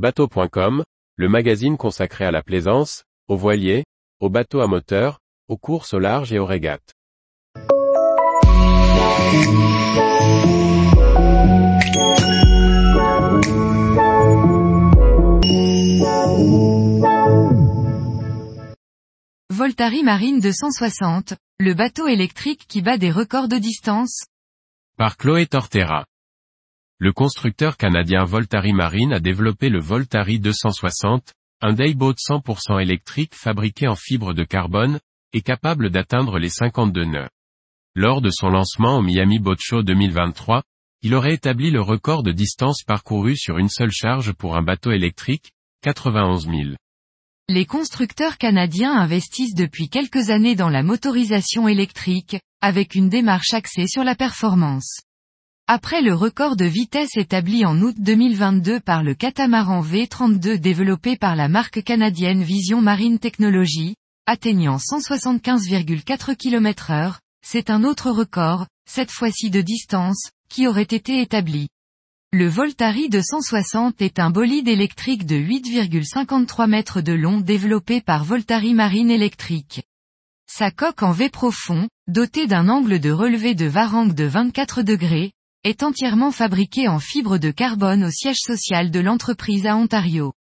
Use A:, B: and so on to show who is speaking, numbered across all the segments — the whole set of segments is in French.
A: Bateau.com, le magazine consacré à la plaisance, aux voiliers, aux bateaux à moteur, aux courses au large et aux régates.
B: Voltari Marine 260, le bateau électrique qui bat des records de distance
A: Par Chloé Tortera. Le constructeur canadien Voltari Marine a développé le Voltari 260, un dayboat 100% électrique fabriqué en fibre de carbone, et capable d'atteindre les 52 nœuds. Lors de son lancement au Miami Boat Show 2023, il aurait établi le record de distance parcourue sur une seule charge pour un bateau électrique, 91 000.
B: Les constructeurs canadiens investissent depuis quelques années dans la motorisation électrique, avec une démarche axée sur la performance. Après le record de vitesse établi en août 2022 par le catamaran V32 développé par la marque canadienne Vision Marine Technology, atteignant 175,4 km heure, c'est un autre record, cette fois-ci de distance, qui aurait été établi. Le Voltari 260 est un bolide électrique de 8,53 mètres de long développé par Voltari Marine Électrique. Sa coque en V profond, dotée d'un angle de relevé de Varangue de 24 degrés, est entièrement fabriquée en fibre de carbone au siège social de l'entreprise à Ontario.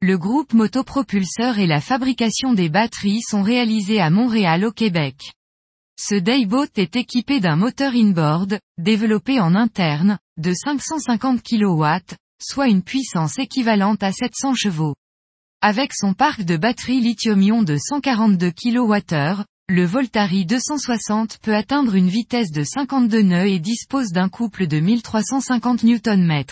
B: Le groupe motopropulseur et la fabrication des batteries sont réalisés à Montréal au Québec. Ce dayboat est équipé d'un moteur inboard, développé en interne, de 550 kW, soit une puissance équivalente à 700 chevaux. Avec son parc de batteries lithium-ion de 142 kWh, le Voltari 260 peut atteindre une vitesse de 52 nœuds et dispose d'un couple de 1350 Nm.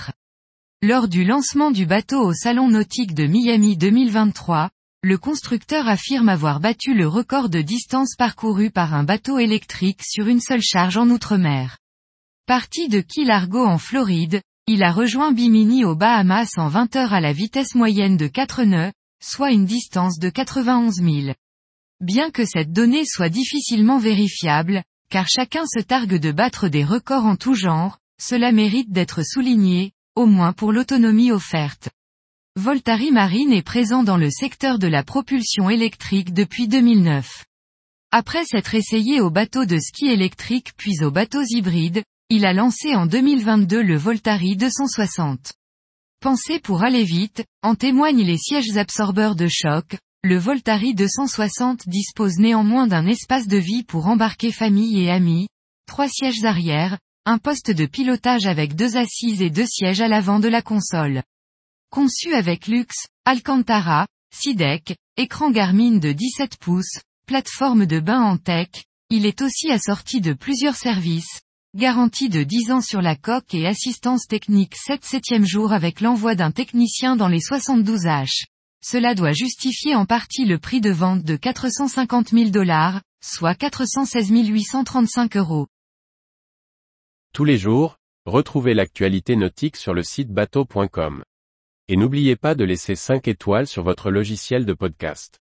B: Lors du lancement du bateau au Salon nautique de Miami 2023, le constructeur affirme avoir battu le record de distance parcourue par un bateau électrique sur une seule charge en Outre-mer. Parti de Key Largo en Floride, il a rejoint Bimini aux Bahamas en 20 heures à la vitesse moyenne de 4 nœuds, soit une distance de 91 000. Bien que cette donnée soit difficilement vérifiable, car chacun se targue de battre des records en tout genre, cela mérite d'être souligné, au moins pour l'autonomie offerte. Voltari Marine est présent dans le secteur de la propulsion électrique depuis 2009. Après s'être essayé aux bateaux de ski électriques puis aux bateaux hybrides, il a lancé en 2022 le Voltari 260. Pensé pour aller vite, en témoignent les sièges absorbeurs de choc, le Voltari 260 dispose néanmoins d'un espace de vie pour embarquer famille et amis, trois sièges arrière, un poste de pilotage avec deux assises et deux sièges à l'avant de la console. Conçu avec luxe, Alcantara, SIDEC, écran Garmin de 17 pouces, plateforme de bain en tech, il est aussi assorti de plusieurs services, garantie de 10 ans sur la coque et assistance technique 7 septième jour avec l'envoi d'un technicien dans les 72 H. Cela doit justifier en partie le prix de vente de 450 000 dollars, soit 416 835 euros.
A: Tous les jours, retrouvez l'actualité nautique sur le site bateau.com. Et n'oubliez pas de laisser 5 étoiles sur votre logiciel de podcast.